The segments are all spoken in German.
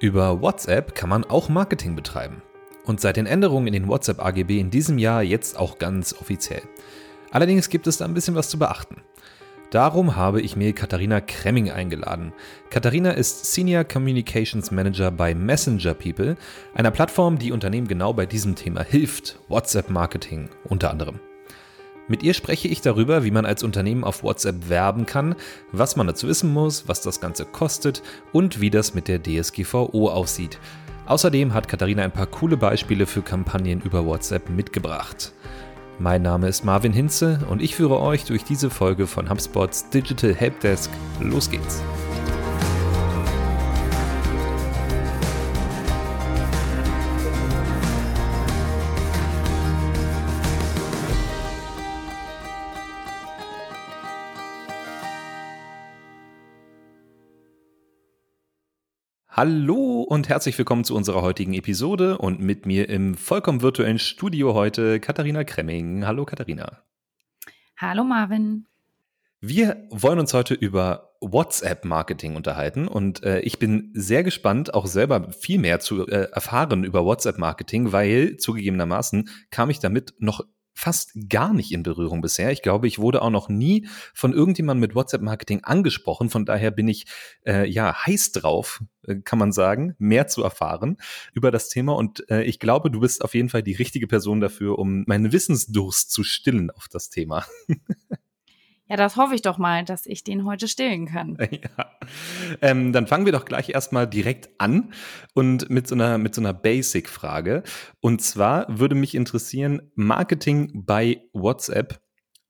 Über WhatsApp kann man auch Marketing betreiben. Und seit den Änderungen in den WhatsApp AGB in diesem Jahr jetzt auch ganz offiziell. Allerdings gibt es da ein bisschen was zu beachten. Darum habe ich mir Katharina Kremming eingeladen. Katharina ist Senior Communications Manager bei Messenger People, einer Plattform, die Unternehmen genau bei diesem Thema hilft, WhatsApp-Marketing unter anderem. Mit ihr spreche ich darüber, wie man als Unternehmen auf WhatsApp werben kann, was man dazu wissen muss, was das Ganze kostet und wie das mit der DSGVO aussieht. Außerdem hat Katharina ein paar coole Beispiele für Kampagnen über WhatsApp mitgebracht. Mein Name ist Marvin Hinze und ich führe euch durch diese Folge von HubSpots Digital Helpdesk. Los geht's! Hallo und herzlich willkommen zu unserer heutigen Episode und mit mir im vollkommen virtuellen Studio heute Katharina Kremming. Hallo Katharina. Hallo Marvin. Wir wollen uns heute über WhatsApp-Marketing unterhalten und äh, ich bin sehr gespannt, auch selber viel mehr zu äh, erfahren über WhatsApp-Marketing, weil zugegebenermaßen kam ich damit noch fast gar nicht in Berührung bisher. Ich glaube, ich wurde auch noch nie von irgendjemandem mit WhatsApp-Marketing angesprochen. Von daher bin ich äh, ja heiß drauf, äh, kann man sagen, mehr zu erfahren über das Thema. Und äh, ich glaube, du bist auf jeden Fall die richtige Person dafür, um meinen Wissensdurst zu stillen auf das Thema. Ja, das hoffe ich doch mal, dass ich den heute stillen kann. Ja. Ähm, dann fangen wir doch gleich erstmal direkt an und mit so einer, mit so einer Basic-Frage. Und zwar würde mich interessieren, Marketing bei WhatsApp.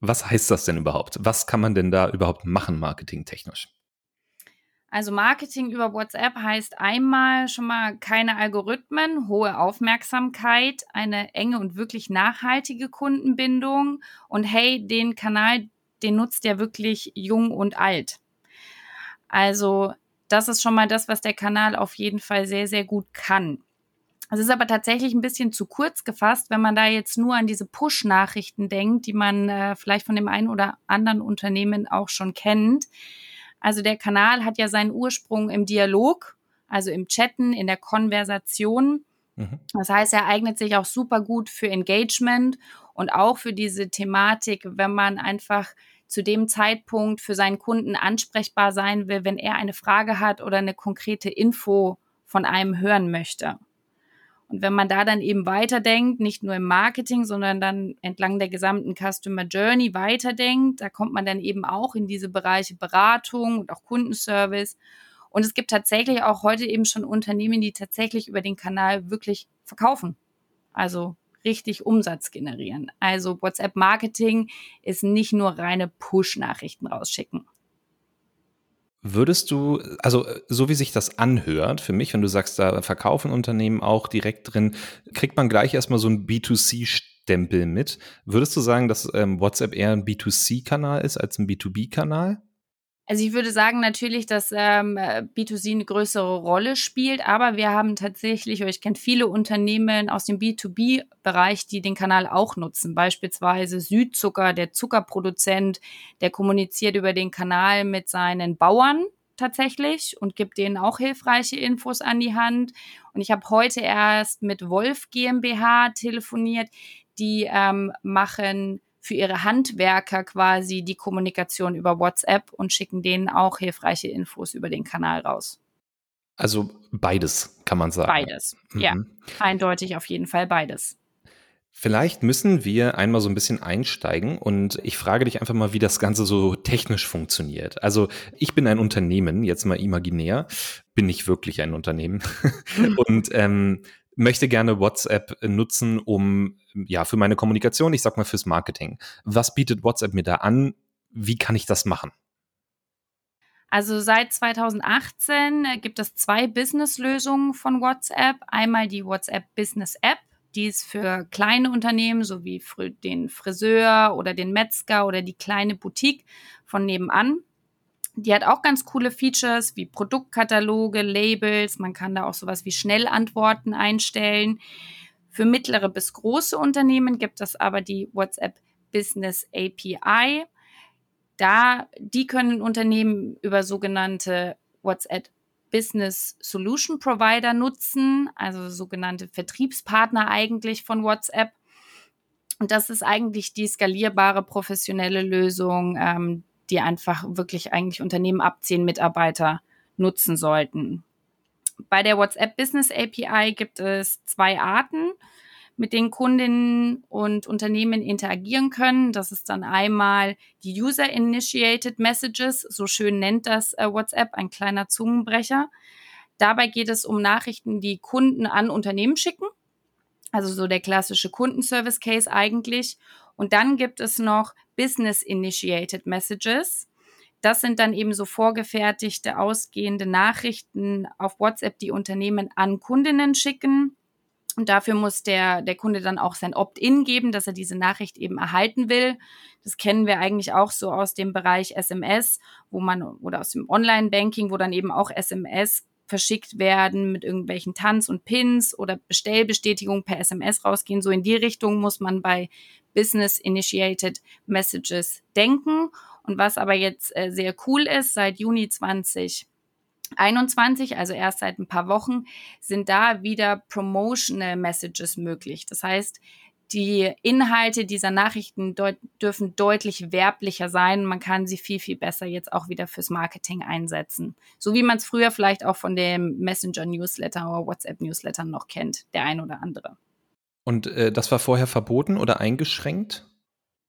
Was heißt das denn überhaupt? Was kann man denn da überhaupt machen, marketingtechnisch? Also Marketing über WhatsApp heißt einmal schon mal keine Algorithmen, hohe Aufmerksamkeit, eine enge und wirklich nachhaltige Kundenbindung und hey, den Kanal, den nutzt ja wirklich jung und alt. Also das ist schon mal das, was der Kanal auf jeden Fall sehr, sehr gut kann. Es ist aber tatsächlich ein bisschen zu kurz gefasst, wenn man da jetzt nur an diese Push-Nachrichten denkt, die man äh, vielleicht von dem einen oder anderen Unternehmen auch schon kennt. Also der Kanal hat ja seinen Ursprung im Dialog, also im Chatten, in der Konversation. Mhm. Das heißt, er eignet sich auch super gut für Engagement und auch für diese Thematik, wenn man einfach zu dem Zeitpunkt für seinen Kunden ansprechbar sein will, wenn er eine Frage hat oder eine konkrete Info von einem hören möchte. Und wenn man da dann eben weiterdenkt, nicht nur im Marketing, sondern dann entlang der gesamten Customer Journey weiterdenkt, da kommt man dann eben auch in diese Bereiche Beratung und auch Kundenservice. Und es gibt tatsächlich auch heute eben schon Unternehmen, die tatsächlich über den Kanal wirklich verkaufen. Also richtig Umsatz generieren. Also WhatsApp Marketing ist nicht nur reine Push-Nachrichten rausschicken. Würdest du, also so wie sich das anhört, für mich, wenn du sagst, da verkaufen Unternehmen auch direkt drin, kriegt man gleich erstmal so ein B2C-Stempel mit. Würdest du sagen, dass ähm, WhatsApp eher ein B2C-Kanal ist als ein B2B-Kanal? Also ich würde sagen natürlich, dass ähm, B2C eine größere Rolle spielt, aber wir haben tatsächlich, ich kenne viele Unternehmen aus dem B2B-Bereich, die den Kanal auch nutzen. Beispielsweise Südzucker, der Zuckerproduzent, der kommuniziert über den Kanal mit seinen Bauern tatsächlich und gibt denen auch hilfreiche Infos an die Hand. Und ich habe heute erst mit Wolf GmbH telefoniert. Die ähm, machen für ihre Handwerker quasi die Kommunikation über WhatsApp und schicken denen auch hilfreiche Infos über den Kanal raus. Also beides kann man sagen. Beides, mhm. ja. Eindeutig auf jeden Fall beides. Vielleicht müssen wir einmal so ein bisschen einsteigen und ich frage dich einfach mal, wie das Ganze so technisch funktioniert. Also ich bin ein Unternehmen, jetzt mal imaginär, bin nicht wirklich ein Unternehmen. und ähm, möchte gerne WhatsApp nutzen, um ja für meine Kommunikation, ich sag mal fürs Marketing. Was bietet WhatsApp mir da an? Wie kann ich das machen? Also seit 2018 gibt es zwei Business-Lösungen von WhatsApp. Einmal die WhatsApp Business App, die ist für kleine Unternehmen, so wie den Friseur oder den Metzger oder die kleine Boutique von nebenan. Die hat auch ganz coole Features wie Produktkataloge, Labels. Man kann da auch sowas wie Schnellantworten einstellen. Für mittlere bis große Unternehmen gibt es aber die WhatsApp Business API. Da, die können Unternehmen über sogenannte WhatsApp Business Solution Provider nutzen, also sogenannte Vertriebspartner eigentlich von WhatsApp. Und das ist eigentlich die skalierbare professionelle Lösung, ähm, die einfach wirklich eigentlich Unternehmen ab zehn Mitarbeiter nutzen sollten. Bei der WhatsApp Business API gibt es zwei Arten, mit denen Kundinnen und Unternehmen interagieren können. Das ist dann einmal die User-Initiated Messages, so schön nennt das äh, WhatsApp, ein kleiner Zungenbrecher. Dabei geht es um Nachrichten, die Kunden an Unternehmen schicken. Also so der klassische Kundenservice-Case eigentlich. Und dann gibt es noch Business-Initiated Messages. Das sind dann eben so vorgefertigte, ausgehende Nachrichten auf WhatsApp, die Unternehmen an Kundinnen schicken. Und dafür muss der, der Kunde dann auch sein Opt-in geben, dass er diese Nachricht eben erhalten will. Das kennen wir eigentlich auch so aus dem Bereich SMS, wo man, oder aus dem Online-Banking, wo dann eben auch SMS verschickt werden mit irgendwelchen Tanz und Pins oder Bestellbestätigungen per SMS rausgehen. So in die Richtung muss man bei Business Initiated Messages denken. Und was aber jetzt äh, sehr cool ist, seit Juni 2021, also erst seit ein paar Wochen, sind da wieder Promotional Messages möglich. Das heißt, die Inhalte dieser Nachrichten deut dürfen deutlich werblicher sein. Man kann sie viel, viel besser jetzt auch wieder fürs Marketing einsetzen. So wie man es früher vielleicht auch von dem Messenger-Newsletter oder WhatsApp-Newsletter noch kennt, der ein oder andere. Und äh, das war vorher verboten oder eingeschränkt?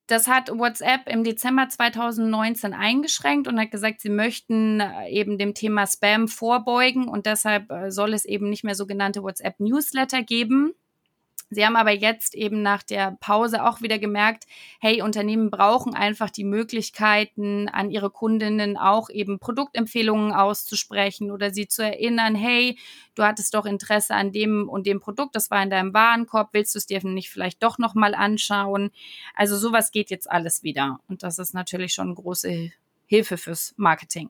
Das hat WhatsApp im Dezember 2019 eingeschränkt und hat gesagt, sie möchten äh, eben dem Thema Spam vorbeugen und deshalb äh, soll es eben nicht mehr sogenannte WhatsApp-Newsletter geben. Sie haben aber jetzt eben nach der Pause auch wieder gemerkt, hey, Unternehmen brauchen einfach die Möglichkeiten, an ihre Kundinnen auch eben Produktempfehlungen auszusprechen oder sie zu erinnern, hey, du hattest doch Interesse an dem und dem Produkt, das war in deinem Warenkorb, willst du es dir nicht vielleicht doch nochmal anschauen? Also sowas geht jetzt alles wieder. Und das ist natürlich schon eine große Hilfe fürs Marketing.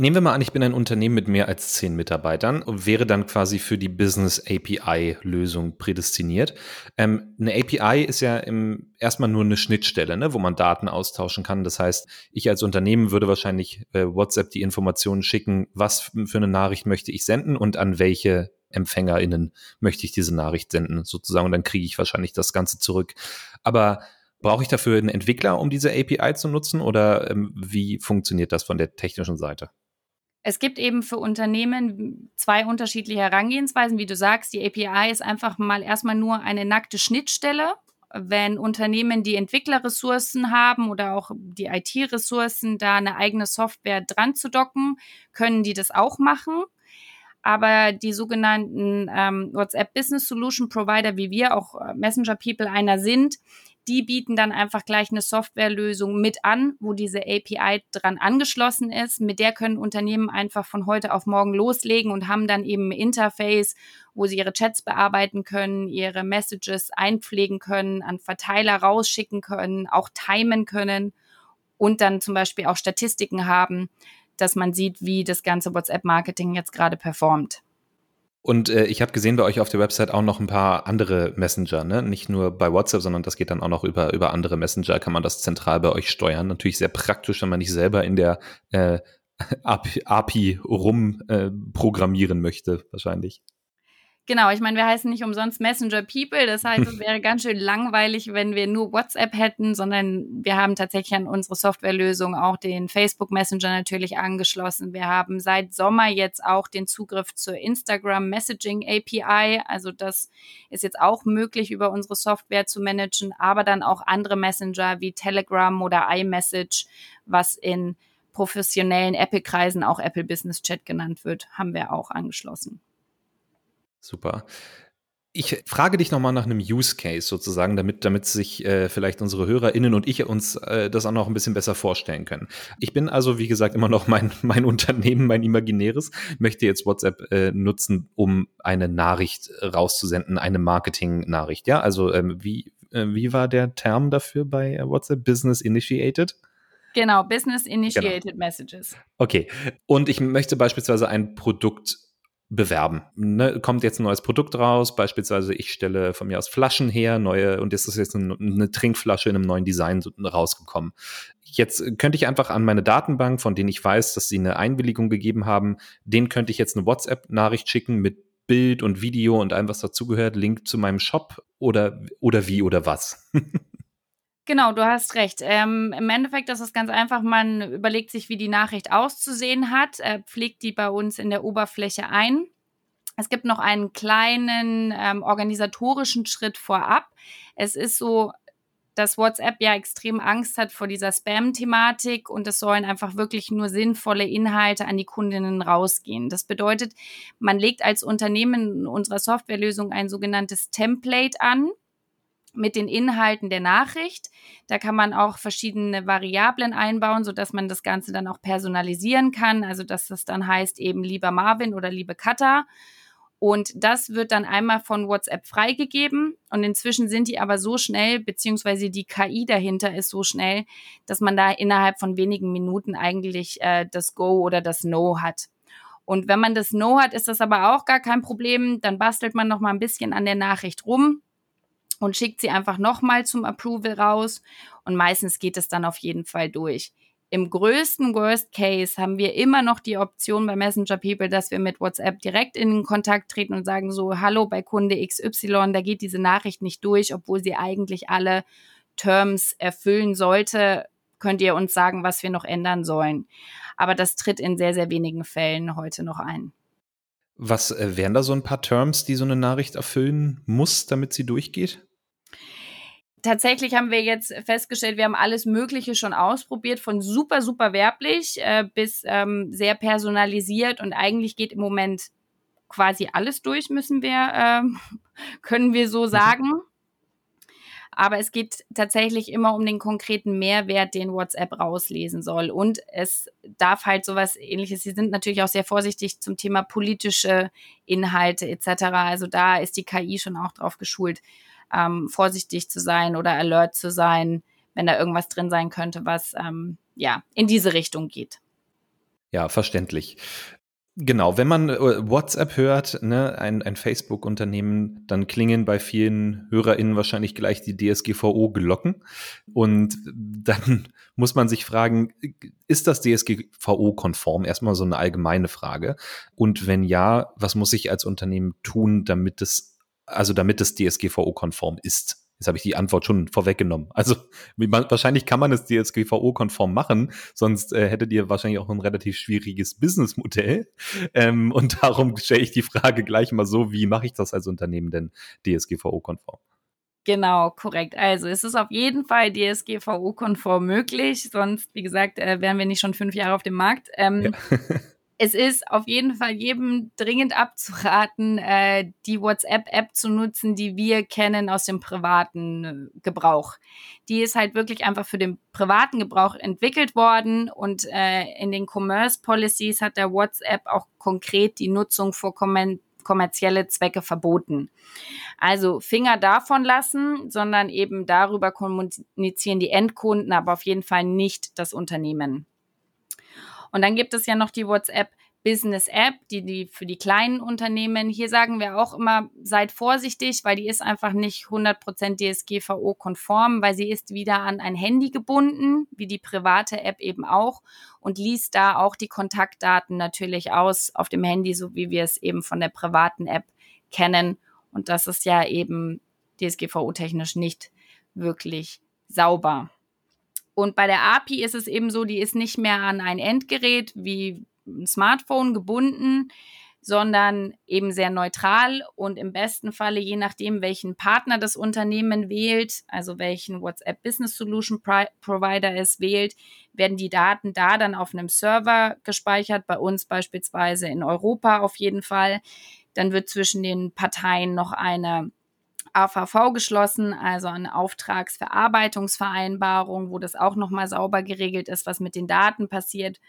Nehmen wir mal an, ich bin ein Unternehmen mit mehr als zehn Mitarbeitern und wäre dann quasi für die Business API-Lösung prädestiniert. Ähm, eine API ist ja im, erstmal nur eine Schnittstelle, ne, wo man Daten austauschen kann. Das heißt, ich als Unternehmen würde wahrscheinlich äh, WhatsApp die Informationen schicken, was für eine Nachricht möchte ich senden und an welche EmpfängerInnen möchte ich diese Nachricht senden, sozusagen. Und dann kriege ich wahrscheinlich das Ganze zurück. Aber Brauche ich dafür einen Entwickler, um diese API zu nutzen oder ähm, wie funktioniert das von der technischen Seite? Es gibt eben für Unternehmen zwei unterschiedliche Herangehensweisen. Wie du sagst, die API ist einfach mal erstmal nur eine nackte Schnittstelle. Wenn Unternehmen die Entwicklerressourcen haben oder auch die IT-Ressourcen, da eine eigene Software dran zu docken, können die das auch machen. Aber die sogenannten ähm, WhatsApp Business Solution Provider, wie wir auch äh, Messenger People einer sind, die bieten dann einfach gleich eine Softwarelösung mit an, wo diese API dran angeschlossen ist. Mit der können Unternehmen einfach von heute auf morgen loslegen und haben dann eben ein Interface, wo sie ihre Chats bearbeiten können, ihre Messages einpflegen können, an Verteiler rausschicken können, auch timen können und dann zum Beispiel auch Statistiken haben, dass man sieht, wie das ganze WhatsApp-Marketing jetzt gerade performt. Und äh, ich habe gesehen bei euch auf der Website auch noch ein paar andere Messenger, ne? Nicht nur bei WhatsApp, sondern das geht dann auch noch über, über andere Messenger, kann man das zentral bei euch steuern. Natürlich sehr praktisch, wenn man nicht selber in der äh, API, API rum äh, möchte, wahrscheinlich. Genau, ich meine, wir heißen nicht umsonst Messenger People. Das heißt, es wäre ganz schön langweilig, wenn wir nur WhatsApp hätten, sondern wir haben tatsächlich an unsere Softwarelösung auch den Facebook Messenger natürlich angeschlossen. Wir haben seit Sommer jetzt auch den Zugriff zur Instagram Messaging API. Also das ist jetzt auch möglich über unsere Software zu managen, aber dann auch andere Messenger wie Telegram oder iMessage, was in professionellen Apple-Kreisen auch Apple Business Chat genannt wird, haben wir auch angeschlossen. Super. Ich frage dich nochmal nach einem Use Case sozusagen, damit, damit sich äh, vielleicht unsere HörerInnen und ich uns äh, das auch noch ein bisschen besser vorstellen können. Ich bin also, wie gesagt, immer noch mein, mein Unternehmen, mein imaginäres, möchte jetzt WhatsApp äh, nutzen, um eine Nachricht rauszusenden, eine Marketing-Nachricht. Ja, also ähm, wie, äh, wie war der Term dafür bei WhatsApp? Business Initiated? Genau, Business Initiated genau. Messages. Okay. Und ich möchte beispielsweise ein Produkt bewerben. Ne, kommt jetzt ein neues Produkt raus, beispielsweise ich stelle von mir aus Flaschen her, neue, und es ist jetzt eine, eine Trinkflasche in einem neuen Design rausgekommen. Jetzt könnte ich einfach an meine Datenbank, von denen ich weiß, dass sie eine Einwilligung gegeben haben, denen könnte ich jetzt eine WhatsApp-Nachricht schicken mit Bild und Video und allem, was dazugehört, Link zu meinem Shop oder, oder wie oder was. Genau, du hast recht. Ähm, Im Endeffekt ist es ganz einfach, man überlegt sich, wie die Nachricht auszusehen hat, äh, pflegt die bei uns in der Oberfläche ein. Es gibt noch einen kleinen ähm, organisatorischen Schritt vorab. Es ist so, dass WhatsApp ja extrem Angst hat vor dieser Spam-Thematik und es sollen einfach wirklich nur sinnvolle Inhalte an die Kundinnen rausgehen. Das bedeutet, man legt als Unternehmen in unserer Softwarelösung ein sogenanntes Template an mit den Inhalten der Nachricht. Da kann man auch verschiedene Variablen einbauen, sodass man das Ganze dann auch personalisieren kann. Also dass das dann heißt eben lieber Marvin oder liebe Katha. Und das wird dann einmal von WhatsApp freigegeben. Und inzwischen sind die aber so schnell, beziehungsweise die KI dahinter ist so schnell, dass man da innerhalb von wenigen Minuten eigentlich äh, das Go oder das No hat. Und wenn man das No hat, ist das aber auch gar kein Problem. Dann bastelt man noch mal ein bisschen an der Nachricht rum und schickt sie einfach nochmal zum Approval raus und meistens geht es dann auf jeden Fall durch. Im größten Worst Case haben wir immer noch die Option bei Messenger People, dass wir mit WhatsApp direkt in Kontakt treten und sagen so, hallo bei Kunde XY, da geht diese Nachricht nicht durch, obwohl sie eigentlich alle Terms erfüllen sollte. Könnt ihr uns sagen, was wir noch ändern sollen? Aber das tritt in sehr, sehr wenigen Fällen heute noch ein. Was äh, wären da so ein paar Terms, die so eine Nachricht erfüllen muss, damit sie durchgeht? Tatsächlich haben wir jetzt festgestellt, wir haben alles Mögliche schon ausprobiert, von super, super werblich äh, bis ähm, sehr personalisiert und eigentlich geht im Moment quasi alles durch, müssen wir, äh, können wir so mhm. sagen. Aber es geht tatsächlich immer um den konkreten Mehrwert, den WhatsApp rauslesen soll. Und es darf halt sowas ähnliches. Sie sind natürlich auch sehr vorsichtig zum Thema politische Inhalte etc. Also da ist die KI schon auch drauf geschult ähm, vorsichtig zu sein oder alert zu sein, wenn da irgendwas drin sein könnte, was ähm, ja in diese Richtung geht. Ja, verständlich. Genau, wenn man äh, WhatsApp hört, ne, ein, ein Facebook-Unternehmen, dann klingen bei vielen HörerInnen wahrscheinlich gleich die DSGVO-Glocken. Und dann muss man sich fragen, ist das DSGVO-konform? Erstmal so eine allgemeine Frage. Und wenn ja, was muss ich als Unternehmen tun, damit es also damit es DSGVO-konform ist. Jetzt habe ich die Antwort schon vorweggenommen. Also wahrscheinlich kann man es DSGVO-konform machen, sonst äh, hättet ihr wahrscheinlich auch ein relativ schwieriges Businessmodell. Ähm, und darum stelle ich die Frage gleich mal so, wie mache ich das als Unternehmen denn DSGVO-konform? Genau, korrekt. Also es ist auf jeden Fall DSGVO-konform möglich, sonst, wie gesagt, äh, wären wir nicht schon fünf Jahre auf dem Markt. Ähm, ja. es ist auf jeden Fall jedem dringend abzuraten, äh, die WhatsApp-App zu nutzen, die wir kennen aus dem privaten äh, Gebrauch. Die ist halt wirklich einfach für den privaten Gebrauch entwickelt worden und äh, in den Commerce Policies hat der WhatsApp auch konkret die Nutzung für kommerzielle Zwecke verboten. Also Finger davon lassen, sondern eben darüber kommunizieren die Endkunden, aber auf jeden Fall nicht das Unternehmen. Und dann gibt es ja noch die WhatsApp Business App, die, die für die kleinen Unternehmen. Hier sagen wir auch immer, seid vorsichtig, weil die ist einfach nicht 100% DSGVO-konform, weil sie ist wieder an ein Handy gebunden, wie die private App eben auch und liest da auch die Kontaktdaten natürlich aus auf dem Handy, so wie wir es eben von der privaten App kennen. Und das ist ja eben DSGVO-technisch nicht wirklich sauber. Und bei der API ist es eben so, die ist nicht mehr an ein Endgerät wie ein Smartphone gebunden, sondern eben sehr neutral und im besten Falle, je nachdem, welchen Partner das Unternehmen wählt, also welchen WhatsApp Business Solution Provider es wählt, werden die Daten da dann auf einem Server gespeichert, bei uns beispielsweise in Europa auf jeden Fall. Dann wird zwischen den Parteien noch eine AVV geschlossen, also eine Auftragsverarbeitungsvereinbarung, wo das auch nochmal sauber geregelt ist, was mit den Daten passiert.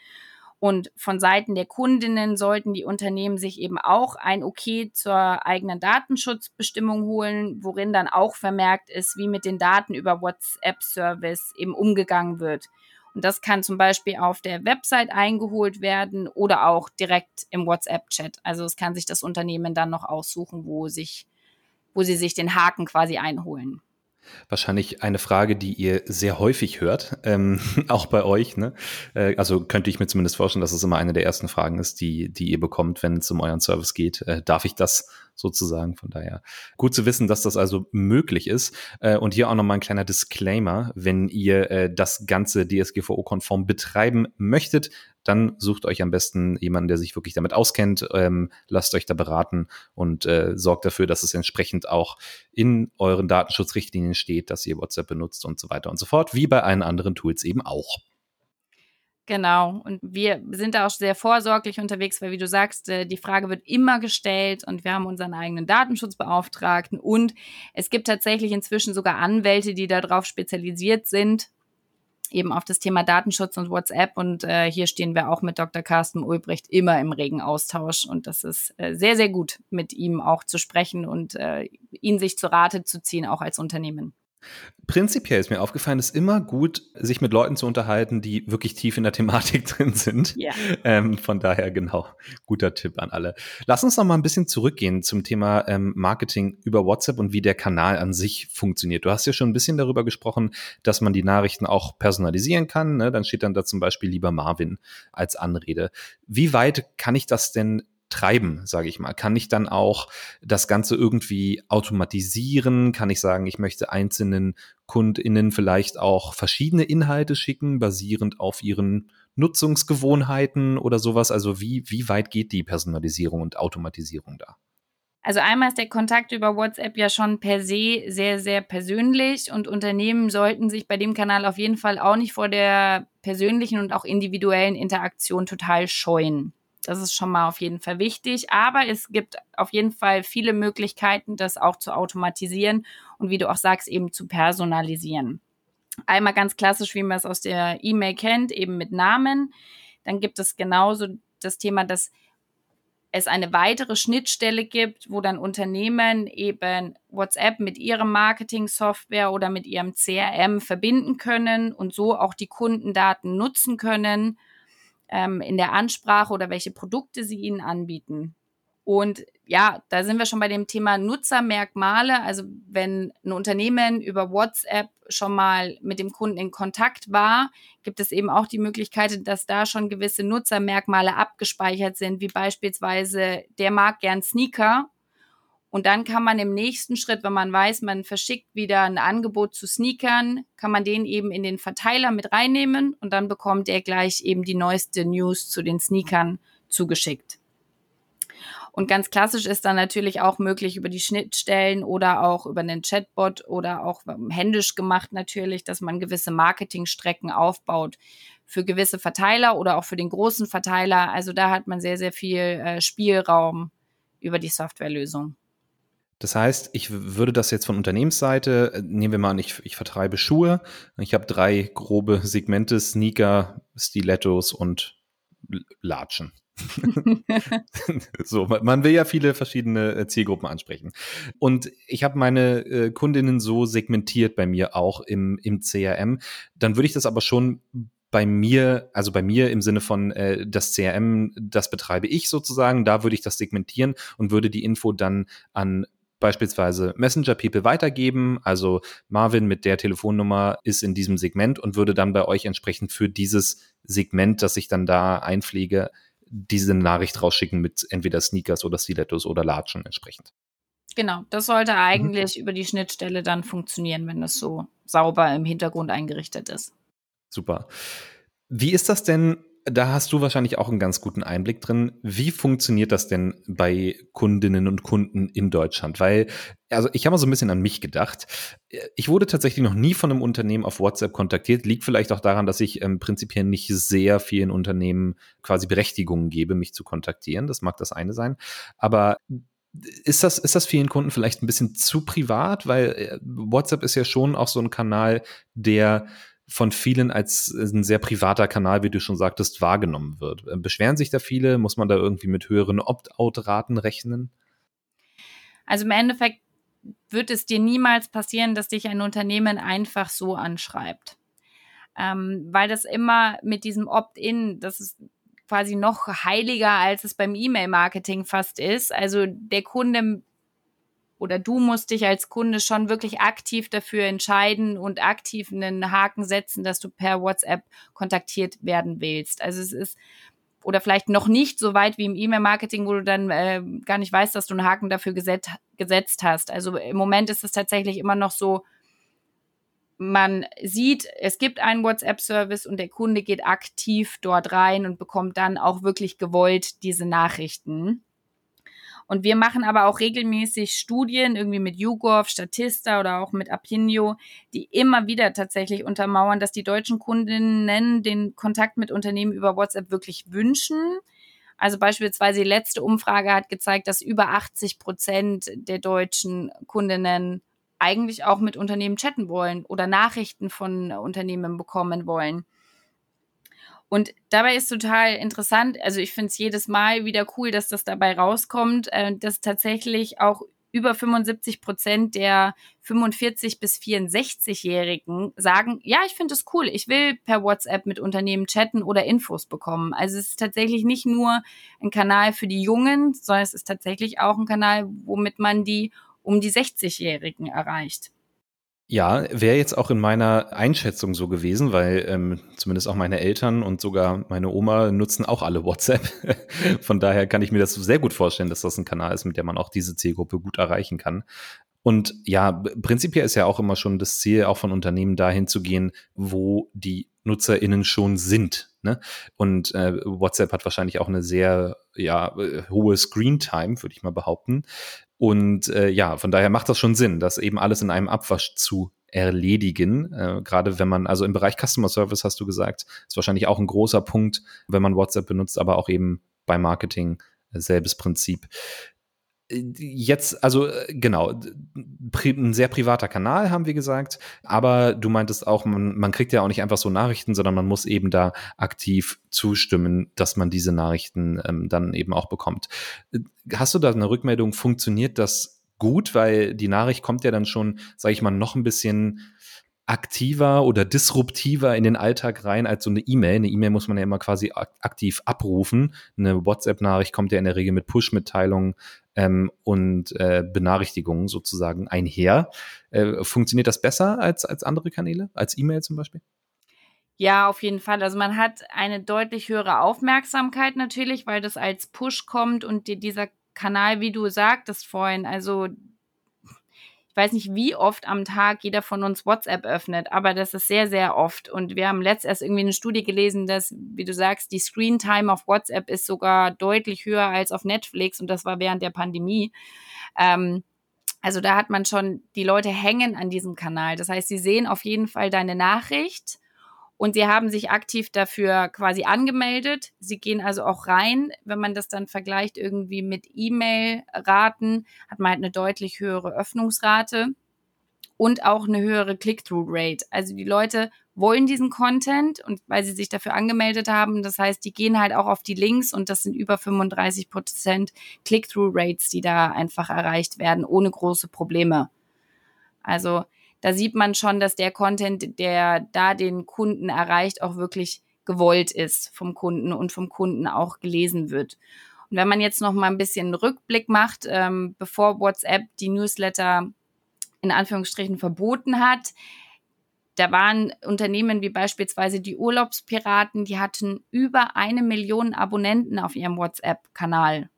Und von Seiten der Kundinnen sollten die Unternehmen sich eben auch ein Okay zur eigenen Datenschutzbestimmung holen, worin dann auch vermerkt ist, wie mit den Daten über WhatsApp-Service eben umgegangen wird. Und das kann zum Beispiel auf der Website eingeholt werden oder auch direkt im WhatsApp-Chat. Also es kann sich das Unternehmen dann noch aussuchen, wo sich, wo sie sich den Haken quasi einholen. Wahrscheinlich eine Frage, die ihr sehr häufig hört, ähm, auch bei euch. Ne? Äh, also könnte ich mir zumindest vorstellen, dass es immer eine der ersten Fragen ist, die, die ihr bekommt, wenn es um euren Service geht. Äh, darf ich das sozusagen? Von daher gut zu wissen, dass das also möglich ist. Äh, und hier auch nochmal ein kleiner Disclaimer. Wenn ihr äh, das ganze DSGVO-konform betreiben möchtet, dann sucht euch am besten jemanden, der sich wirklich damit auskennt, ähm, lasst euch da beraten und äh, sorgt dafür, dass es entsprechend auch in euren Datenschutzrichtlinien steht, dass ihr WhatsApp benutzt und so weiter und so fort, wie bei allen anderen Tools eben auch. Genau. Und wir sind da auch sehr vorsorglich unterwegs, weil wie du sagst, äh, die Frage wird immer gestellt und wir haben unseren eigenen Datenschutzbeauftragten und es gibt tatsächlich inzwischen sogar Anwälte, die darauf spezialisiert sind, eben auf das Thema Datenschutz und WhatsApp. Und äh, hier stehen wir auch mit Dr. Carsten Ulbricht immer im regen Austausch. Und das ist äh, sehr, sehr gut, mit ihm auch zu sprechen und äh, ihn sich zu Rate zu ziehen, auch als Unternehmen. Prinzipiell ist mir aufgefallen, es ist immer gut, sich mit Leuten zu unterhalten, die wirklich tief in der Thematik drin sind. Ja. Ähm, von daher genau, guter Tipp an alle. Lass uns noch mal ein bisschen zurückgehen zum Thema ähm, Marketing über WhatsApp und wie der Kanal an sich funktioniert. Du hast ja schon ein bisschen darüber gesprochen, dass man die Nachrichten auch personalisieren kann. Ne? Dann steht dann da zum Beispiel lieber Marvin als Anrede. Wie weit kann ich das denn treiben, sage ich mal? Kann ich dann auch das Ganze irgendwie automatisieren? Kann ich sagen, ich möchte einzelnen KundInnen vielleicht auch verschiedene Inhalte schicken, basierend auf ihren Nutzungsgewohnheiten oder sowas? Also wie, wie weit geht die Personalisierung und Automatisierung da? Also einmal ist der Kontakt über WhatsApp ja schon per se sehr, sehr persönlich und Unternehmen sollten sich bei dem Kanal auf jeden Fall auch nicht vor der persönlichen und auch individuellen Interaktion total scheuen. Das ist schon mal auf jeden Fall wichtig. Aber es gibt auf jeden Fall viele Möglichkeiten, das auch zu automatisieren und wie du auch sagst, eben zu personalisieren. Einmal ganz klassisch, wie man es aus der E-Mail kennt, eben mit Namen. Dann gibt es genauso das Thema, dass es eine weitere Schnittstelle gibt, wo dann Unternehmen eben WhatsApp mit ihrem Marketing-Software oder mit ihrem CRM verbinden können und so auch die Kundendaten nutzen können ähm, in der Ansprache oder welche Produkte sie ihnen anbieten. Und ja, da sind wir schon bei dem Thema Nutzermerkmale. Also wenn ein Unternehmen über WhatsApp schon mal mit dem Kunden in Kontakt war, gibt es eben auch die Möglichkeit, dass da schon gewisse Nutzermerkmale abgespeichert sind, wie beispielsweise der mag gern Sneaker und dann kann man im nächsten Schritt, wenn man weiß, man verschickt wieder ein Angebot zu Sneakern, kann man den eben in den Verteiler mit reinnehmen und dann bekommt er gleich eben die neueste News zu den Sneakern zugeschickt. Und ganz klassisch ist dann natürlich auch möglich über die Schnittstellen oder auch über einen Chatbot oder auch händisch gemacht natürlich, dass man gewisse Marketingstrecken aufbaut für gewisse Verteiler oder auch für den großen Verteiler. Also da hat man sehr, sehr viel äh, Spielraum über die Softwarelösung. Das heißt, ich würde das jetzt von Unternehmensseite, äh, nehmen wir mal an, ich, ich vertreibe Schuhe. Ich habe drei grobe Segmente, Sneaker, Stilettos und Latschen. so, man will ja viele verschiedene äh, Zielgruppen ansprechen. Und ich habe meine äh, Kundinnen so segmentiert bei mir auch im, im CRM. Dann würde ich das aber schon bei mir, also bei mir im Sinne von äh, das CRM, das betreibe ich sozusagen, da würde ich das segmentieren und würde die Info dann an beispielsweise Messenger People weitergeben. Also Marvin mit der Telefonnummer ist in diesem Segment und würde dann bei euch entsprechend für dieses Segment, das ich dann da einpflege, diese Nachricht rausschicken mit entweder Sneakers oder Stilettos oder Latschen entsprechend. Genau, das sollte eigentlich mhm. über die Schnittstelle dann funktionieren, wenn das so sauber im Hintergrund eingerichtet ist. Super. Wie ist das denn da hast du wahrscheinlich auch einen ganz guten Einblick drin. Wie funktioniert das denn bei Kundinnen und Kunden in Deutschland? Weil, also ich habe mal so ein bisschen an mich gedacht. Ich wurde tatsächlich noch nie von einem Unternehmen auf WhatsApp kontaktiert. Liegt vielleicht auch daran, dass ich ähm, prinzipiell nicht sehr vielen Unternehmen quasi Berechtigungen gebe, mich zu kontaktieren. Das mag das eine sein. Aber ist das, ist das vielen Kunden vielleicht ein bisschen zu privat? Weil äh, WhatsApp ist ja schon auch so ein Kanal, der von vielen als ein sehr privater Kanal, wie du schon sagtest, wahrgenommen wird. Äh, beschweren sich da viele? Muss man da irgendwie mit höheren Opt-out-Raten rechnen? Also im Endeffekt wird es dir niemals passieren, dass dich ein Unternehmen einfach so anschreibt. ähm, weil das immer mit diesem Opt-in, das ist quasi noch heiliger, als es beim E-Mail-Marketing fast ist. Also der Kunde oder du musst dich als Kunde schon wirklich aktiv dafür entscheiden und aktiv einen Haken setzen, dass du per WhatsApp kontaktiert werden willst. Also es ist oder vielleicht noch nicht so weit wie im E-Mail-Marketing, wo du dann äh, gar nicht weißt, dass du einen Haken dafür geset gesetzt hast. Also im Moment ist es tatsächlich immer noch so, man sieht, es gibt einen WhatsApp-Service und der Kunde geht aktiv dort rein und bekommt dann auch wirklich gewollt diese Nachrichten. Und wir machen aber auch regelmäßig Studien, irgendwie mit YouGov, Statista oder auch mit Apinio, die immer wieder tatsächlich untermauern, dass die deutschen Kundinnen den Kontakt mit Unternehmen über WhatsApp wirklich wünschen. Also beispielsweise die letzte Umfrage hat gezeigt, dass über 80 Prozent der deutschen Kundinnen eigentlich auch mit Unternehmen chatten wollen oder Nachrichten von Unternehmen bekommen wollen. Und dabei ist total interessant, also ich finde es jedes Mal wieder cool, dass das dabei rauskommt, äh, dass tatsächlich auch über 75 Prozent der 45 bis 64-Jährigen sagen, ja, ich finde es cool, ich will per WhatsApp mit Unternehmen chatten oder Infos bekommen. Also es ist tatsächlich nicht nur ein Kanal für die Jungen, sondern es ist tatsächlich auch ein Kanal, womit man die um die 60-Jährigen erreicht. Ja, wäre jetzt auch in meiner Einschätzung so gewesen, weil ähm, zumindest auch meine Eltern und sogar meine Oma nutzen auch alle WhatsApp. Von daher kann ich mir das sehr gut vorstellen, dass das ein Kanal ist, mit dem man auch diese Zielgruppe gut erreichen kann. Und ja, prinzipiell ist ja auch immer schon das Ziel, auch von Unternehmen dahin zu gehen, wo die NutzerInnen schon sind. Ne? Und äh, WhatsApp hat wahrscheinlich auch eine sehr ja, äh, hohe Screen-Time, würde ich mal behaupten. Und äh, ja, von daher macht das schon Sinn, das eben alles in einem Abwasch zu erledigen. Äh, Gerade wenn man, also im Bereich Customer Service hast du gesagt, ist wahrscheinlich auch ein großer Punkt, wenn man WhatsApp benutzt, aber auch eben bei Marketing äh, selbes Prinzip jetzt, also äh, genau, ein sehr privater Kanal, haben wir gesagt, aber du meintest auch, man, man kriegt ja auch nicht einfach so Nachrichten, sondern man muss eben da aktiv zustimmen, dass man diese Nachrichten ähm, dann eben auch bekommt. Hast du da eine Rückmeldung, funktioniert das gut, weil die Nachricht kommt ja dann schon, sage ich mal, noch ein bisschen aktiver oder disruptiver in den Alltag rein als so eine E-Mail. Eine E-Mail muss man ja immer quasi aktiv abrufen. Eine WhatsApp-Nachricht kommt ja in der Regel mit Push-Mitteilungen ähm, und äh, Benachrichtigungen sozusagen einher. Äh, funktioniert das besser als, als andere Kanäle, als E-Mail zum Beispiel? Ja, auf jeden Fall. Also man hat eine deutlich höhere Aufmerksamkeit natürlich, weil das als Push kommt und die, dieser Kanal, wie du sagtest vorhin, also ich weiß nicht, wie oft am Tag jeder von uns WhatsApp öffnet, aber das ist sehr, sehr oft. Und wir haben letzt erst irgendwie eine Studie gelesen, dass, wie du sagst, die Screen Time auf WhatsApp ist sogar deutlich höher als auf Netflix und das war während der Pandemie. Ähm, also da hat man schon, die Leute hängen an diesem Kanal. Das heißt, sie sehen auf jeden Fall deine Nachricht und sie haben sich aktiv dafür quasi angemeldet. Sie gehen also auch rein. Wenn man das dann vergleicht irgendwie mit E-Mail-Raten, hat man halt eine deutlich höhere Öffnungsrate und auch eine höhere Click-Through-Rate. Also die Leute wollen diesen Content und weil sie sich dafür angemeldet haben, das heißt, die gehen halt auch auf die Links und das sind über 35 Prozent Click-Through-Rates, die da einfach erreicht werden, ohne große Probleme. Also da sieht man schon, dass der Content, der da den Kunden erreicht, auch wirklich gewollt ist vom Kunden und vom Kunden auch gelesen wird. Und wenn man jetzt noch mal ein bisschen Rückblick macht, ähm, bevor WhatsApp die Newsletter in Anführungsstrichen verboten hat, da waren Unternehmen wie beispielsweise die Urlaubspiraten, die hatten über eine Million Abonnenten auf ihrem WhatsApp-Kanal.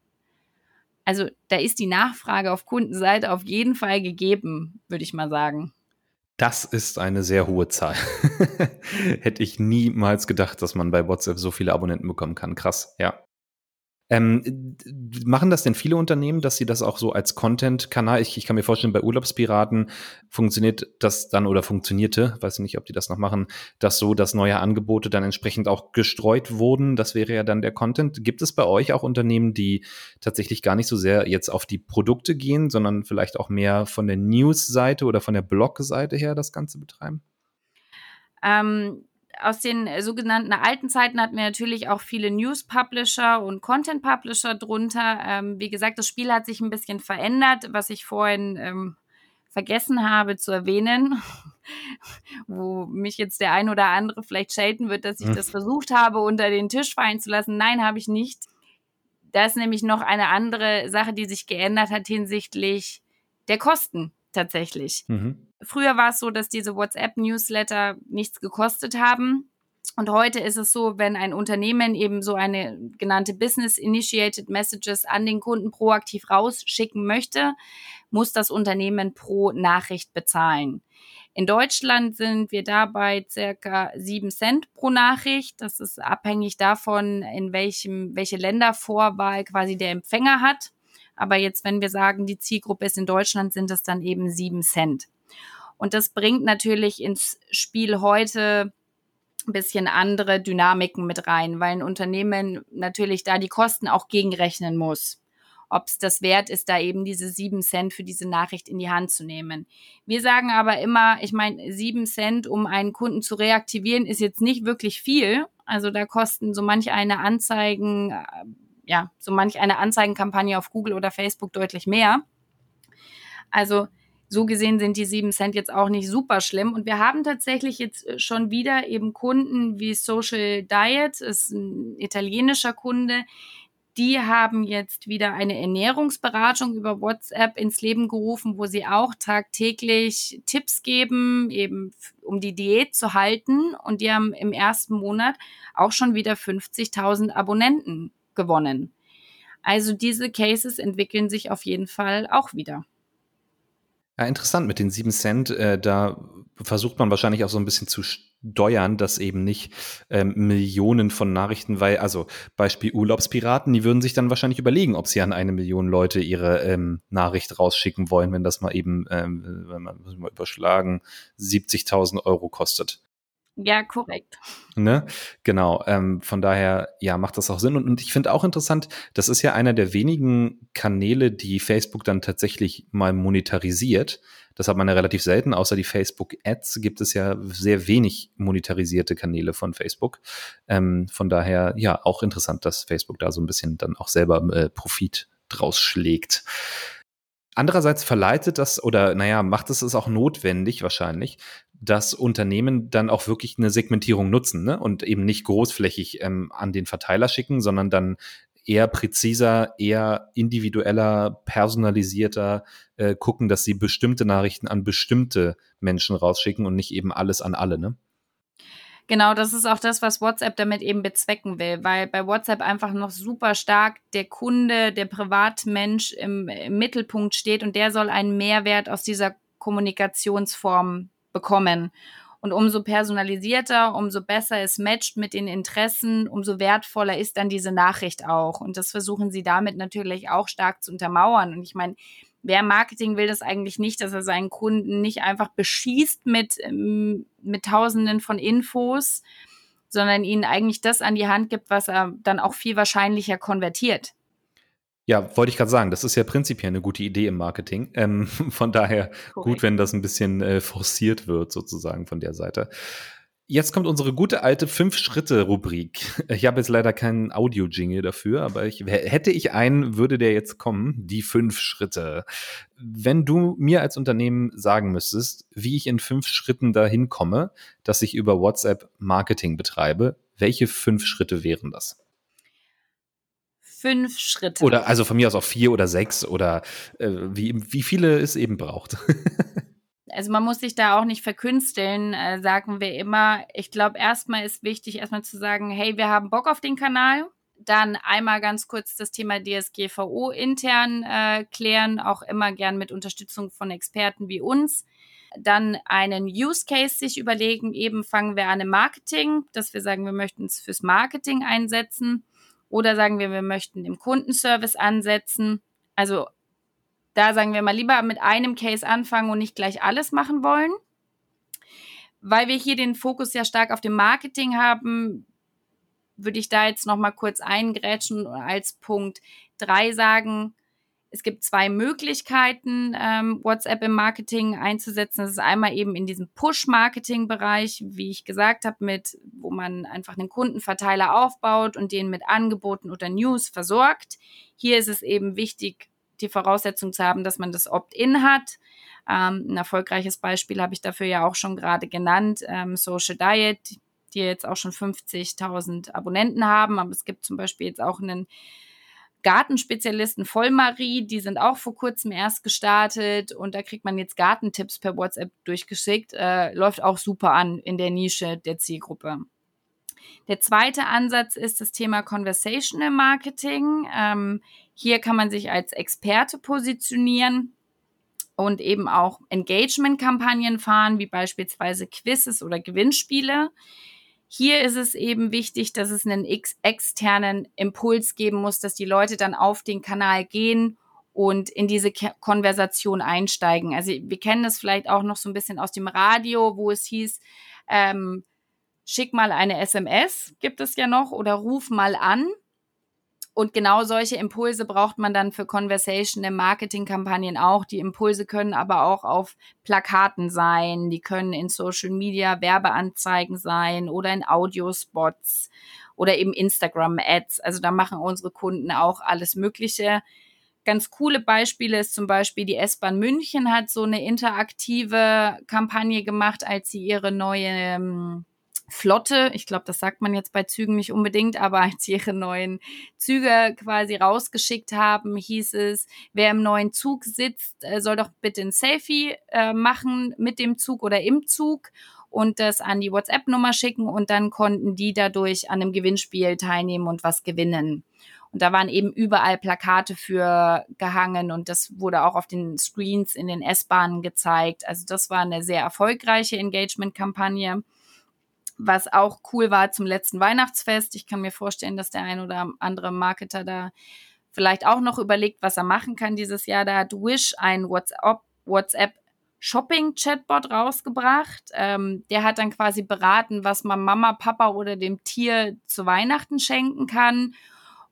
Also da ist die Nachfrage auf Kundenseite auf jeden Fall gegeben, würde ich mal sagen. Das ist eine sehr hohe Zahl. Hätte ich niemals gedacht, dass man bei WhatsApp so viele Abonnenten bekommen kann. Krass, ja. Ähm, machen das denn viele Unternehmen, dass sie das auch so als Content-Kanal, ich, ich, kann mir vorstellen, bei Urlaubspiraten funktioniert das dann oder funktionierte, weiß nicht, ob die das noch machen, dass so, dass neue Angebote dann entsprechend auch gestreut wurden. Das wäre ja dann der Content. Gibt es bei euch auch Unternehmen, die tatsächlich gar nicht so sehr jetzt auf die Produkte gehen, sondern vielleicht auch mehr von der News-Seite oder von der Blog-Seite her das Ganze betreiben? Ähm, aus den äh, sogenannten alten Zeiten hatten wir natürlich auch viele News-Publisher und Content-Publisher drunter. Ähm, wie gesagt, das Spiel hat sich ein bisschen verändert, was ich vorhin ähm, vergessen habe zu erwähnen, wo mich jetzt der ein oder andere vielleicht schelten wird, dass ich hm. das versucht habe, unter den Tisch fallen zu lassen. Nein, habe ich nicht. Da ist nämlich noch eine andere Sache, die sich geändert hat hinsichtlich der Kosten tatsächlich. Mhm. Früher war es so, dass diese WhatsApp-Newsletter nichts gekostet haben. Und heute ist es so, wenn ein Unternehmen eben so eine genannte Business Initiated Messages an den Kunden proaktiv rausschicken möchte, muss das Unternehmen pro Nachricht bezahlen. In Deutschland sind wir dabei circa sieben Cent pro Nachricht. Das ist abhängig davon, in welchem, welche Ländervorwahl quasi der Empfänger hat. Aber jetzt, wenn wir sagen, die Zielgruppe ist in Deutschland, sind es dann eben sieben Cent. Und das bringt natürlich ins Spiel heute ein bisschen andere Dynamiken mit rein, weil ein Unternehmen natürlich da die Kosten auch gegenrechnen muss ob es das wert ist, da eben diese sieben Cent für diese Nachricht in die Hand zu nehmen. Wir sagen aber immer, ich meine, sieben Cent, um einen Kunden zu reaktivieren, ist jetzt nicht wirklich viel. Also da kosten so manch eine Anzeigen, äh, ja, so manch eine Anzeigenkampagne auf Google oder Facebook deutlich mehr. Also so gesehen sind die sieben Cent jetzt auch nicht super schlimm. Und wir haben tatsächlich jetzt äh, schon wieder eben Kunden wie Social Diet, ist ein italienischer Kunde, die haben jetzt wieder eine Ernährungsberatung über WhatsApp ins Leben gerufen, wo sie auch tagtäglich Tipps geben, eben um die Diät zu halten. Und die haben im ersten Monat auch schon wieder 50.000 Abonnenten gewonnen. Also diese Cases entwickeln sich auf jeden Fall auch wieder. Ja, interessant mit den sieben Cent. Äh, da versucht man wahrscheinlich auch so ein bisschen zu steuern, dass eben nicht ähm, Millionen von Nachrichten, weil, also Beispiel Urlaubspiraten, die würden sich dann wahrscheinlich überlegen, ob sie an eine Million Leute ihre ähm, Nachricht rausschicken wollen, wenn das mal eben, ähm, wenn man mal überschlagen, 70.000 Euro kostet. Ja, korrekt. Ne? Genau. Ähm, von daher, ja, macht das auch Sinn. Und, und ich finde auch interessant, das ist ja einer der wenigen Kanäle, die Facebook dann tatsächlich mal monetarisiert. Das hat man ja relativ selten. Außer die Facebook Ads gibt es ja sehr wenig monetarisierte Kanäle von Facebook. Ähm, von daher, ja, auch interessant, dass Facebook da so ein bisschen dann auch selber äh, Profit draus schlägt. Andererseits verleitet das oder naja, macht es es auch notwendig wahrscheinlich, dass Unternehmen dann auch wirklich eine Segmentierung nutzen ne? und eben nicht großflächig ähm, an den Verteiler schicken, sondern dann eher präziser, eher individueller, personalisierter äh, gucken, dass sie bestimmte Nachrichten an bestimmte Menschen rausschicken und nicht eben alles an alle. Ne? Genau, das ist auch das, was WhatsApp damit eben bezwecken will, weil bei WhatsApp einfach noch super stark der Kunde, der Privatmensch im, im Mittelpunkt steht und der soll einen Mehrwert aus dieser Kommunikationsform bekommen. Und umso personalisierter, umso besser es matcht mit den Interessen, umso wertvoller ist dann diese Nachricht auch. Und das versuchen sie damit natürlich auch stark zu untermauern. Und ich meine, wer Marketing will das eigentlich nicht, dass er seinen Kunden nicht einfach beschießt mit, ähm, mit Tausenden von Infos, sondern ihnen eigentlich das an die Hand gibt, was er dann auch viel wahrscheinlicher konvertiert. Ja, wollte ich gerade sagen, das ist ja prinzipiell eine gute Idee im Marketing. Ähm, von daher Correct. gut, wenn das ein bisschen äh, forciert wird, sozusagen von der Seite. Jetzt kommt unsere gute alte Fünf-Schritte-Rubrik. Ich habe jetzt leider keinen Audio-Jingle dafür, aber ich, hätte ich einen, würde der jetzt kommen. Die fünf Schritte. Wenn du mir als Unternehmen sagen müsstest, wie ich in fünf Schritten dahin komme, dass ich über WhatsApp Marketing betreibe, welche fünf Schritte wären das? Fünf Schritte. Oder also von mir aus auch vier oder sechs oder äh, wie, wie viele es eben braucht. also man muss sich da auch nicht verkünsteln, äh, sagen wir immer. Ich glaube, erstmal ist wichtig, erstmal zu sagen, hey, wir haben Bock auf den Kanal. Dann einmal ganz kurz das Thema DSGVO intern äh, klären, auch immer gern mit Unterstützung von Experten wie uns. Dann einen Use Case sich überlegen, eben fangen wir an im Marketing, dass wir sagen, wir möchten es fürs Marketing einsetzen oder sagen wir, wir möchten im Kundenservice ansetzen. Also da sagen wir mal lieber mit einem Case anfangen und nicht gleich alles machen wollen. Weil wir hier den Fokus sehr stark auf dem Marketing haben, würde ich da jetzt noch mal kurz eingrätschen und als Punkt drei sagen, es gibt zwei Möglichkeiten, ähm, WhatsApp im Marketing einzusetzen. Das ist einmal eben in diesem Push-Marketing-Bereich, wie ich gesagt habe, mit, wo man einfach einen Kundenverteiler aufbaut und den mit Angeboten oder News versorgt. Hier ist es eben wichtig, die Voraussetzung zu haben, dass man das Opt-in hat. Ähm, ein erfolgreiches Beispiel habe ich dafür ja auch schon gerade genannt, ähm, Social Diet, die jetzt auch schon 50.000 Abonnenten haben. Aber es gibt zum Beispiel jetzt auch einen Gartenspezialisten Vollmarie, die sind auch vor kurzem erst gestartet und da kriegt man jetzt Gartentipps per WhatsApp durchgeschickt. Äh, läuft auch super an in der Nische der Zielgruppe. Der zweite Ansatz ist das Thema Conversational Marketing. Ähm, hier kann man sich als Experte positionieren und eben auch Engagement-Kampagnen fahren, wie beispielsweise Quizzes oder Gewinnspiele. Hier ist es eben wichtig, dass es einen ex externen Impuls geben muss, dass die Leute dann auf den Kanal gehen und in diese Ke Konversation einsteigen. Also wir kennen das vielleicht auch noch so ein bisschen aus dem Radio, wo es hieß, ähm, schick mal eine SMS, gibt es ja noch, oder ruf mal an. Und genau solche Impulse braucht man dann für Conversation im Marketingkampagnen auch. Die Impulse können aber auch auf Plakaten sein, die können in Social Media Werbeanzeigen sein oder in Audiospots oder eben Instagram Ads. Also da machen unsere Kunden auch alles Mögliche. Ganz coole Beispiele ist zum Beispiel die S-Bahn München hat so eine interaktive Kampagne gemacht, als sie ihre neue ähm, Flotte, ich glaube, das sagt man jetzt bei Zügen nicht unbedingt, aber als sie ihre neuen Züge quasi rausgeschickt haben, hieß es, wer im neuen Zug sitzt, äh, soll doch bitte ein Selfie äh, machen mit dem Zug oder im Zug und das an die WhatsApp-Nummer schicken und dann konnten die dadurch an einem Gewinnspiel teilnehmen und was gewinnen. Und da waren eben überall Plakate für gehangen und das wurde auch auf den Screens in den S-Bahnen gezeigt. Also das war eine sehr erfolgreiche Engagement-Kampagne was auch cool war zum letzten Weihnachtsfest. Ich kann mir vorstellen, dass der ein oder andere Marketer da vielleicht auch noch überlegt, was er machen kann dieses Jahr. Da hat Wish ein WhatsApp, WhatsApp Shopping-Chatbot rausgebracht. Ähm, der hat dann quasi beraten, was man Mama, Papa oder dem Tier zu Weihnachten schenken kann.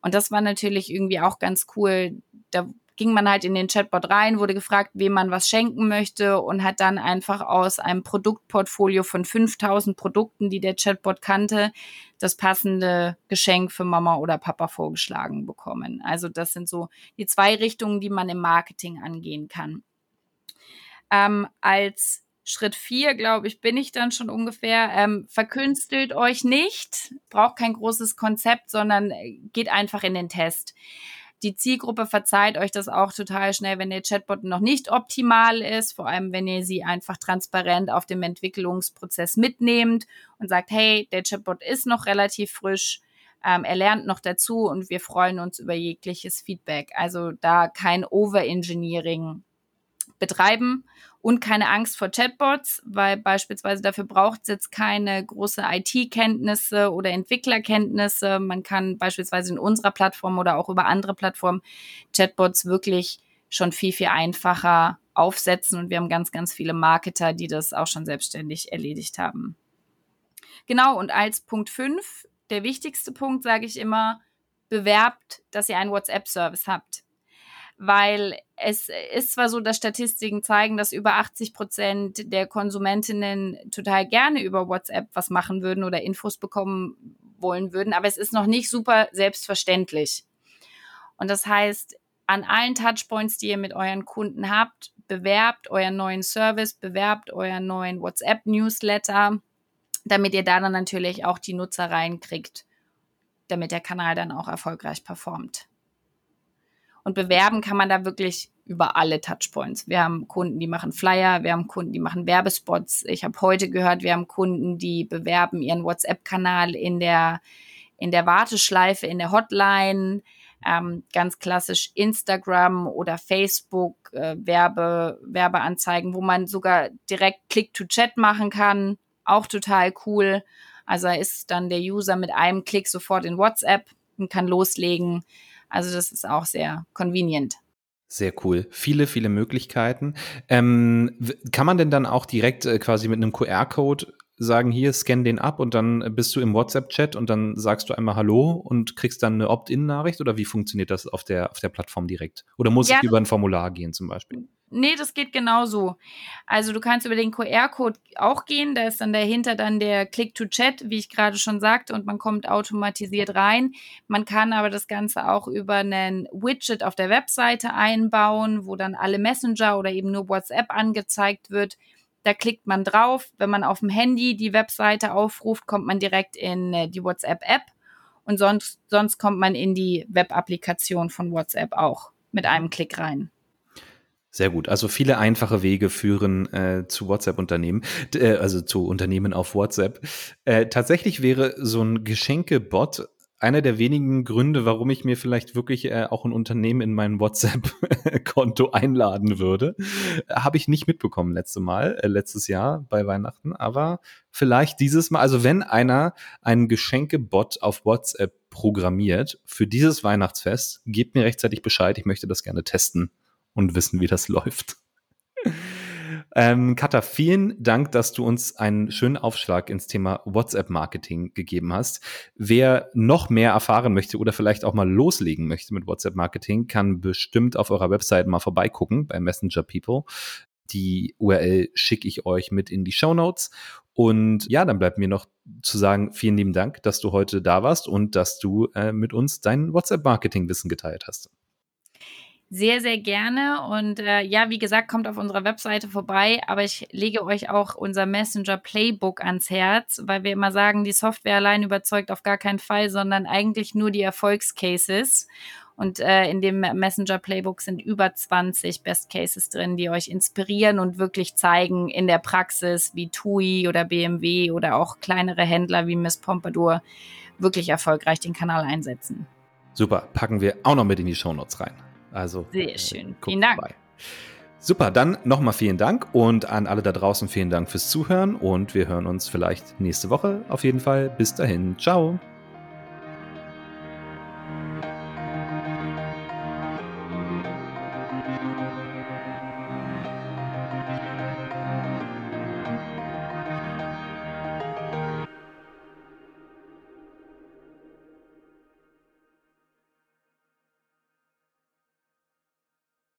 Und das war natürlich irgendwie auch ganz cool. Da ging man halt in den Chatbot rein, wurde gefragt, wem man was schenken möchte und hat dann einfach aus einem Produktportfolio von 5000 Produkten, die der Chatbot kannte, das passende Geschenk für Mama oder Papa vorgeschlagen bekommen. Also das sind so die zwei Richtungen, die man im Marketing angehen kann. Ähm, als Schritt vier, glaube ich, bin ich dann schon ungefähr. Ähm, verkünstelt euch nicht, braucht kein großes Konzept, sondern äh, geht einfach in den Test. Die Zielgruppe verzeiht euch das auch total schnell, wenn der Chatbot noch nicht optimal ist, vor allem wenn ihr sie einfach transparent auf dem Entwicklungsprozess mitnehmt und sagt, hey, der Chatbot ist noch relativ frisch, ähm, er lernt noch dazu und wir freuen uns über jegliches Feedback. Also da kein Overengineering betreiben und keine Angst vor Chatbots, weil beispielsweise dafür braucht es jetzt keine große IT-Kenntnisse oder Entwicklerkenntnisse. Man kann beispielsweise in unserer Plattform oder auch über andere Plattformen Chatbots wirklich schon viel, viel einfacher aufsetzen und wir haben ganz, ganz viele Marketer, die das auch schon selbstständig erledigt haben. Genau, und als Punkt 5, der wichtigste Punkt, sage ich immer, bewerbt, dass ihr einen WhatsApp-Service habt weil es ist zwar so, dass Statistiken zeigen, dass über 80 Prozent der Konsumentinnen total gerne über WhatsApp was machen würden oder Infos bekommen wollen würden, aber es ist noch nicht super selbstverständlich. Und das heißt, an allen Touchpoints, die ihr mit euren Kunden habt, bewerbt euren neuen Service, bewerbt euren neuen WhatsApp-Newsletter, damit ihr da dann natürlich auch die Nutzer reinkriegt, damit der Kanal dann auch erfolgreich performt. Und bewerben kann man da wirklich über alle Touchpoints. Wir haben Kunden, die machen Flyer, wir haben Kunden, die machen Werbespots. Ich habe heute gehört, wir haben Kunden, die bewerben ihren WhatsApp-Kanal in der, in der Warteschleife, in der Hotline. Ähm, ganz klassisch Instagram oder Facebook äh, Werbe, Werbeanzeigen, wo man sogar direkt Click-to-Chat machen kann. Auch total cool. Also ist dann der User mit einem Klick sofort in WhatsApp und kann loslegen. Also das ist auch sehr convenient. Sehr cool. Viele, viele Möglichkeiten. Ähm, kann man denn dann auch direkt äh, quasi mit einem QR-Code sagen, hier, scan den ab und dann bist du im WhatsApp-Chat und dann sagst du einmal Hallo und kriegst dann eine Opt-in-Nachricht oder wie funktioniert das auf der, auf der Plattform direkt? Oder muss ja, ich über ein Formular gehen zum Beispiel? Nee, das geht genauso. Also du kannst über den QR-Code auch gehen, da ist dann dahinter dann der Click-to-Chat, wie ich gerade schon sagte, und man kommt automatisiert rein. Man kann aber das Ganze auch über einen Widget auf der Webseite einbauen, wo dann alle Messenger oder eben nur WhatsApp angezeigt wird. Da klickt man drauf. Wenn man auf dem Handy die Webseite aufruft, kommt man direkt in äh, die WhatsApp-App und sonst, sonst kommt man in die Web-Applikation von WhatsApp auch mit einem Klick rein. Sehr gut. Also viele einfache Wege führen äh, zu WhatsApp-Unternehmen, äh, also zu Unternehmen auf WhatsApp. Äh, tatsächlich wäre so ein Geschenke-Bot einer der wenigen Gründe, warum ich mir vielleicht wirklich äh, auch ein Unternehmen in mein WhatsApp-Konto einladen würde. Habe ich nicht mitbekommen letzte Mal, äh, letztes Jahr bei Weihnachten, aber vielleicht dieses Mal, also wenn einer einen Geschenke-Bot auf WhatsApp programmiert für dieses Weihnachtsfest, gebt mir rechtzeitig Bescheid. Ich möchte das gerne testen und wissen, wie das läuft. Ähm, Katha, vielen Dank, dass du uns einen schönen Aufschlag ins Thema WhatsApp-Marketing gegeben hast. Wer noch mehr erfahren möchte oder vielleicht auch mal loslegen möchte mit WhatsApp-Marketing, kann bestimmt auf eurer Website mal vorbeigucken bei Messenger People. Die URL schicke ich euch mit in die Show Notes. Und ja, dann bleibt mir noch zu sagen, vielen lieben Dank, dass du heute da warst und dass du äh, mit uns dein WhatsApp-Marketing-Wissen geteilt hast sehr, sehr gerne. Und äh, ja, wie gesagt, kommt auf unserer Webseite vorbei. Aber ich lege euch auch unser Messenger Playbook ans Herz, weil wir immer sagen, die Software allein überzeugt auf gar keinen Fall, sondern eigentlich nur die Erfolgscases. Und äh, in dem Messenger Playbook sind über 20 Best Cases drin, die euch inspirieren und wirklich zeigen in der Praxis, wie TUI oder BMW oder auch kleinere Händler wie Miss Pompadour wirklich erfolgreich den Kanal einsetzen. Super, packen wir auch noch mit in die Show Notes rein. Also sehr äh, schön. Vielen Dank. Vorbei. Super, dann nochmal vielen Dank und an alle da draußen vielen Dank fürs Zuhören und wir hören uns vielleicht nächste Woche auf jeden Fall. Bis dahin, ciao.